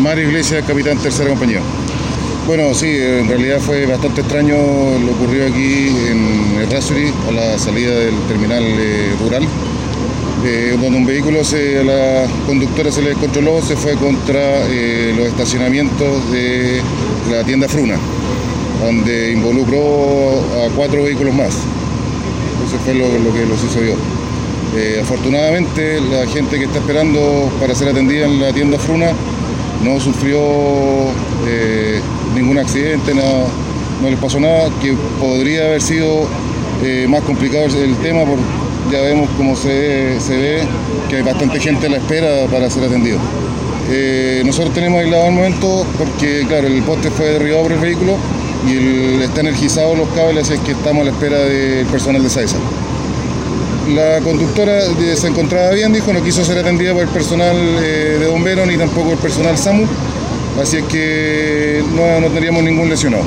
Mario Iglesias, capitán tercera compañía. Bueno, sí, en realidad fue bastante extraño lo ocurrió aquí en Errázuriz, a la salida del terminal eh, rural, eh, donde un vehículo a la conductora se le descontroló, se fue contra eh, los estacionamientos de la tienda Fruna, donde involucró a cuatro vehículos más. Eso fue lo, que lo sucedió. afortunadamente, la gente que está esperando para ser atendida en la tienda Fruna no sufrió ningún accidente, no les pasó nada, que podría haber sido eh, más complicado el, tema, por, ya vemos cómo se, se, ve, que hay bastante gente a la espera para ser atendido. Eh, nosotros tenemos aislado el momento porque, claro, el poste fue derribado por el vehículo y está energizado los cables, así es que estamos a la espera del personal de SAESA. La conductora se encontraba bien, dijo, no quiso ser atendida por el personal eh, de bomberos ni tampoco el personal SAMU, así es que no, no tendríamos ningún lesionado.